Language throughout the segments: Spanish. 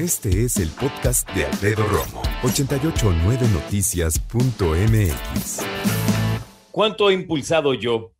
Este es el podcast de Alfredo Romo, 889noticias.mx. ¿Cuánto he impulsado yo,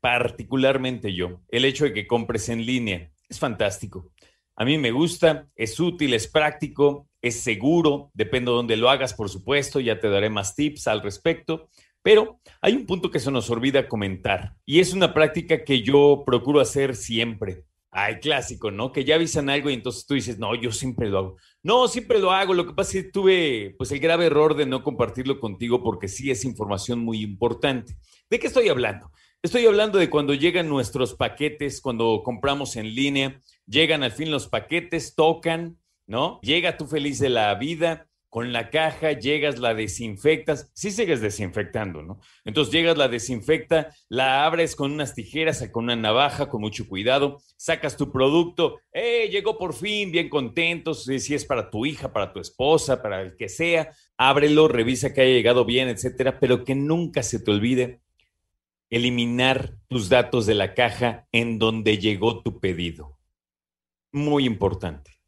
particularmente yo, el hecho de que compres en línea? Es fantástico. A mí me gusta, es útil, es práctico, es seguro, depende de dónde lo hagas, por supuesto, ya te daré más tips al respecto. Pero hay un punto que se nos olvida comentar y es una práctica que yo procuro hacer siempre. Ay, clásico, ¿no? Que ya avisan algo y entonces tú dices, no, yo siempre lo hago. No, siempre lo hago. Lo que pasa es que tuve pues el grave error de no compartirlo contigo porque sí es información muy importante. ¿De qué estoy hablando? Estoy hablando de cuando llegan nuestros paquetes, cuando compramos en línea, llegan al fin los paquetes, tocan, ¿no? Llega tú feliz de la vida con la caja, llegas, la desinfectas, sí sigues desinfectando, ¿no? Entonces llegas, la desinfecta, la abres con unas tijeras, con una navaja, con mucho cuidado, sacas tu producto, ¡eh! Llegó por fin, bien contentos, si es para tu hija, para tu esposa, para el que sea, ábrelo, revisa que haya llegado bien, etcétera, pero que nunca se te olvide eliminar tus datos de la caja en donde llegó tu pedido. Muy importante.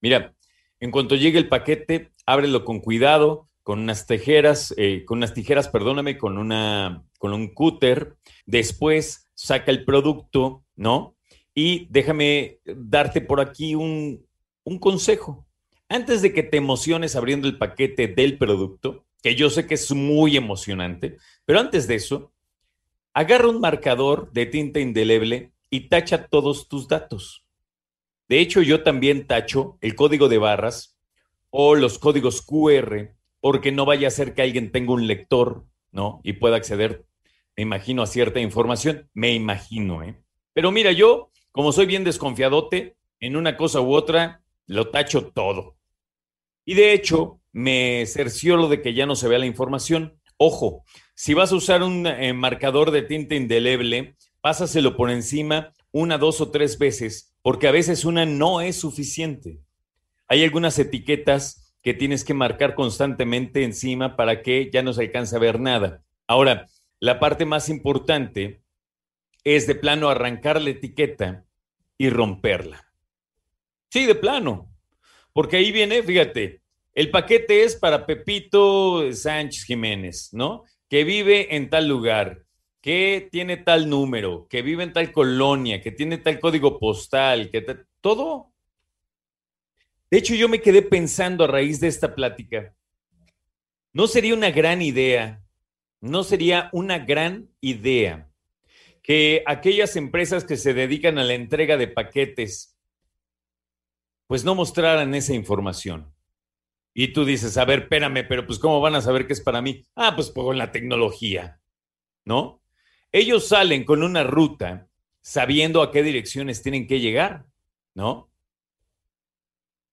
Mira, en cuanto llegue el paquete, ábrelo con cuidado, con unas tijeras, eh, con unas tijeras, perdóname, con una, con un cúter. Después saca el producto, ¿no? Y déjame darte por aquí un, un consejo. Antes de que te emociones abriendo el paquete del producto, que yo sé que es muy emocionante, pero antes de eso, agarra un marcador de tinta indeleble y tacha todos tus datos. De hecho, yo también tacho el código de barras o los códigos QR, porque no vaya a ser que alguien tenga un lector, ¿no? Y pueda acceder, me imagino, a cierta información. Me imagino, ¿eh? Pero mira, yo, como soy bien desconfiadote, en una cosa u otra, lo tacho todo. Y de hecho, me cercioro de que ya no se vea la información. Ojo, si vas a usar un eh, marcador de tinta indeleble, pásaselo por encima una, dos o tres veces, porque a veces una no es suficiente. Hay algunas etiquetas que tienes que marcar constantemente encima para que ya no se alcance a ver nada. Ahora, la parte más importante es de plano arrancar la etiqueta y romperla. Sí, de plano. Porque ahí viene, fíjate, el paquete es para Pepito Sánchez Jiménez, ¿no? Que vive en tal lugar que tiene tal número, que vive en tal colonia, que tiene tal código postal, que todo. De hecho, yo me quedé pensando a raíz de esta plática, ¿no sería una gran idea, no sería una gran idea que aquellas empresas que se dedican a la entrega de paquetes, pues no mostraran esa información? Y tú dices, a ver, espérame, pero pues ¿cómo van a saber que es para mí? Ah, pues con la tecnología, ¿no? Ellos salen con una ruta sabiendo a qué direcciones tienen que llegar, ¿no?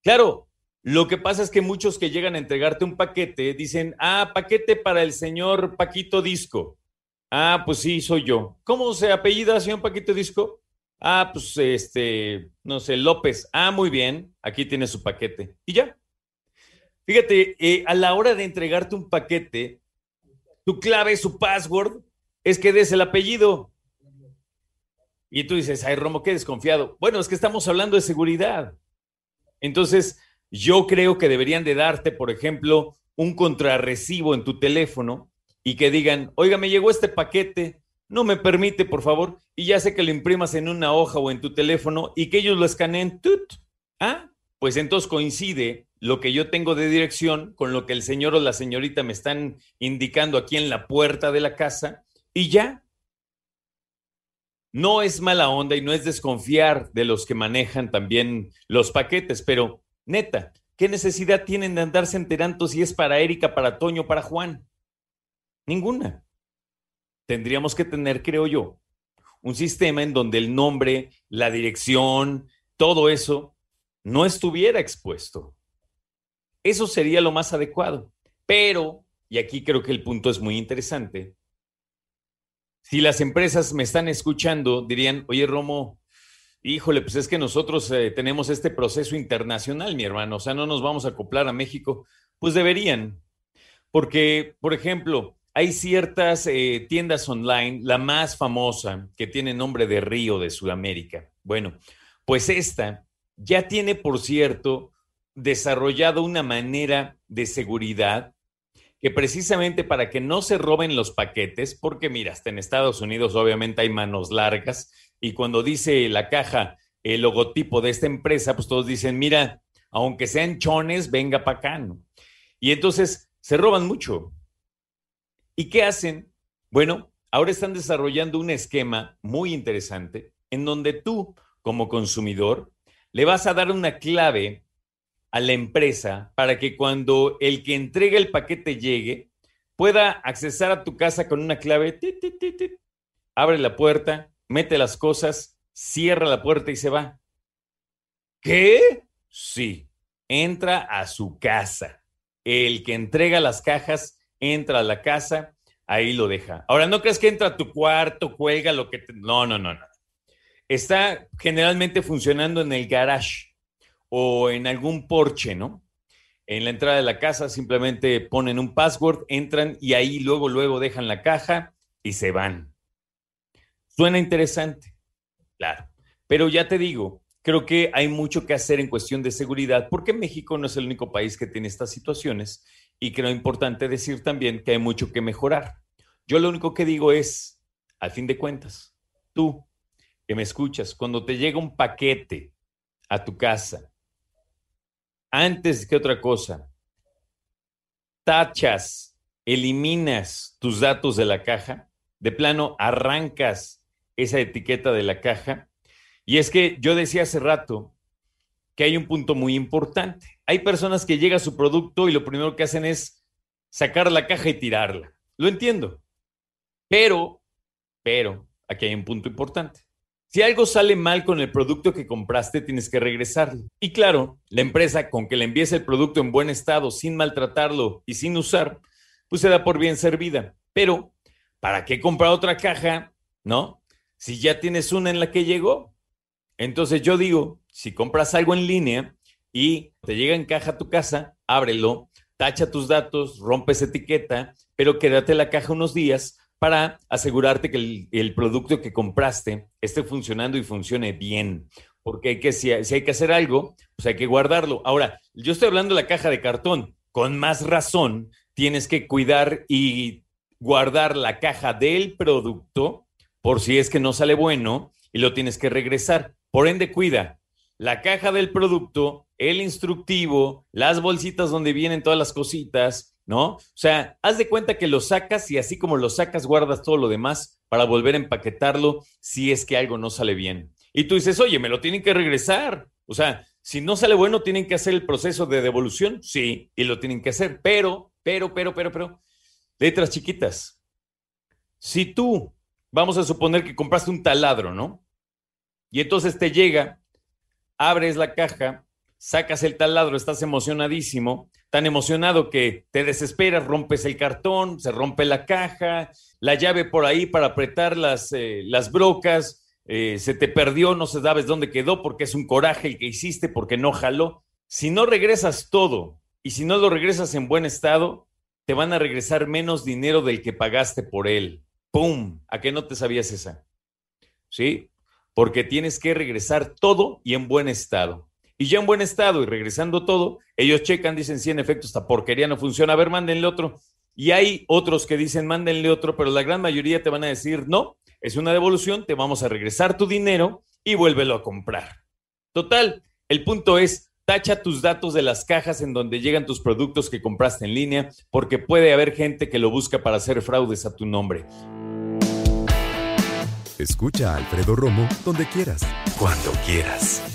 Claro, lo que pasa es que muchos que llegan a entregarte un paquete dicen, ah, paquete para el señor Paquito Disco. Ah, pues sí, soy yo. ¿Cómo se apellida, señor Paquito Disco? Ah, pues este, no sé, López. Ah, muy bien, aquí tiene su paquete. Y ya. Fíjate, eh, a la hora de entregarte un paquete, tu clave, su password, es que des el apellido. Y tú dices, ay, Romo, qué desconfiado. Bueno, es que estamos hablando de seguridad. Entonces, yo creo que deberían de darte, por ejemplo, un contrarrecibo en tu teléfono y que digan, oiga, me llegó este paquete, no me permite, por favor, y ya sé que lo imprimas en una hoja o en tu teléfono y que ellos lo escaneen. Ah, pues entonces coincide lo que yo tengo de dirección con lo que el señor o la señorita me están indicando aquí en la puerta de la casa y ya. No es mala onda y no es desconfiar de los que manejan también los paquetes, pero neta, ¿qué necesidad tienen de andarse enterando si es para Erika, para Toño, para Juan? Ninguna. Tendríamos que tener, creo yo, un sistema en donde el nombre, la dirección, todo eso no estuviera expuesto. Eso sería lo más adecuado. Pero, y aquí creo que el punto es muy interesante, si las empresas me están escuchando, dirían, oye, Romo, híjole, pues es que nosotros eh, tenemos este proceso internacional, mi hermano, o sea, no nos vamos a acoplar a México. Pues deberían, porque, por ejemplo, hay ciertas eh, tiendas online, la más famosa, que tiene nombre de Río de Sudamérica. Bueno, pues esta ya tiene, por cierto, desarrollado una manera de seguridad que precisamente para que no se roben los paquetes, porque mira, hasta en Estados Unidos obviamente hay manos largas y cuando dice la caja el logotipo de esta empresa, pues todos dicen, mira, aunque sean chones, venga para acá. Y entonces se roban mucho. ¿Y qué hacen? Bueno, ahora están desarrollando un esquema muy interesante en donde tú, como consumidor, le vas a dar una clave a la empresa para que cuando el que entrega el paquete llegue, pueda accesar a tu casa con una clave, abre la puerta, mete las cosas, cierra la puerta y se va. ¿Qué? Sí, entra a su casa. El que entrega las cajas entra a la casa, ahí lo deja. Ahora, no crees que entra a tu cuarto, cuelga lo que... Te... No, no, no, no. Está generalmente funcionando en el garage o en algún porche, ¿no? En la entrada de la casa simplemente ponen un password, entran y ahí luego, luego dejan la caja y se van. Suena interesante, claro. Pero ya te digo, creo que hay mucho que hacer en cuestión de seguridad, porque México no es el único país que tiene estas situaciones y creo importante decir también que hay mucho que mejorar. Yo lo único que digo es, al fin de cuentas, tú que me escuchas, cuando te llega un paquete a tu casa antes que otra cosa, tachas, eliminas tus datos de la caja, de plano arrancas esa etiqueta de la caja. Y es que yo decía hace rato que hay un punto muy importante. Hay personas que llega su producto y lo primero que hacen es sacar la caja y tirarla. Lo entiendo. Pero, pero, aquí hay un punto importante. Si algo sale mal con el producto que compraste, tienes que regresarlo. Y claro, la empresa con que le envíes el producto en buen estado, sin maltratarlo y sin usar, pues se da por bien servida. Pero, ¿para qué comprar otra caja? ¿No? Si ya tienes una en la que llegó. Entonces yo digo, si compras algo en línea y te llega en caja a tu casa, ábrelo, tacha tus datos, rompes etiqueta, pero quédate la caja unos días para asegurarte que el, producto que compraste esté funcionando y funcione bien. Porque hay que, si, hay que hacer algo, pues hay que guardarlo. Ahora, yo estoy hablando de la caja de cartón. Con más razón, tienes que cuidar y guardar la caja del producto por si es que no sale bueno y lo tienes que regresar. Por ende, cuida la caja del producto, el instructivo, las bolsitas donde vienen todas las cositas, ¿no? O sea, haz de cuenta que lo sacas y así como lo sacas, guardas todo lo demás para volver a empaquetarlo si es que algo no sale bien. Y tú dices, oye, me lo tienen que regresar. O sea, si no sale bueno, tienen que hacer el proceso de devolución. Sí, y lo tienen que hacer. Pero, pero, pero, pero, pero, letras chiquitas. Si tú, vamos a suponer que compraste un taladro, ¿no? Y entonces te llega, abres la caja, sacas el taladro, estás emocionadísimo, tan emocionado que te desesperas, rompes el cartón, se rompe la caja, la llave por ahí para apretar las, eh, las brocas, eh, se te perdió, no sabes dónde quedó porque es un coraje el que hiciste, porque no jaló. Si no regresas todo y si no lo regresas en buen estado, te van a regresar menos dinero del que pagaste por él. ¡Pum! ¿A qué no te sabías esa? ¿Sí? Porque tienes que regresar todo y en buen estado y ya en buen estado y regresando todo, ellos checan, dicen, sí, en efecto, esta porquería no funciona, a ver, mándenle otro. Y hay otros que dicen, mándenle otro, pero la gran mayoría te van a decir, no, es una devolución, te vamos a regresar tu dinero y vuélvelo a comprar. Total, el punto es, tacha tus datos de las cajas en donde llegan tus productos que compraste en línea, porque puede haber gente que lo busca para hacer fraudes a tu nombre. Escucha a Alfredo Romo donde quieras, cuando quieras.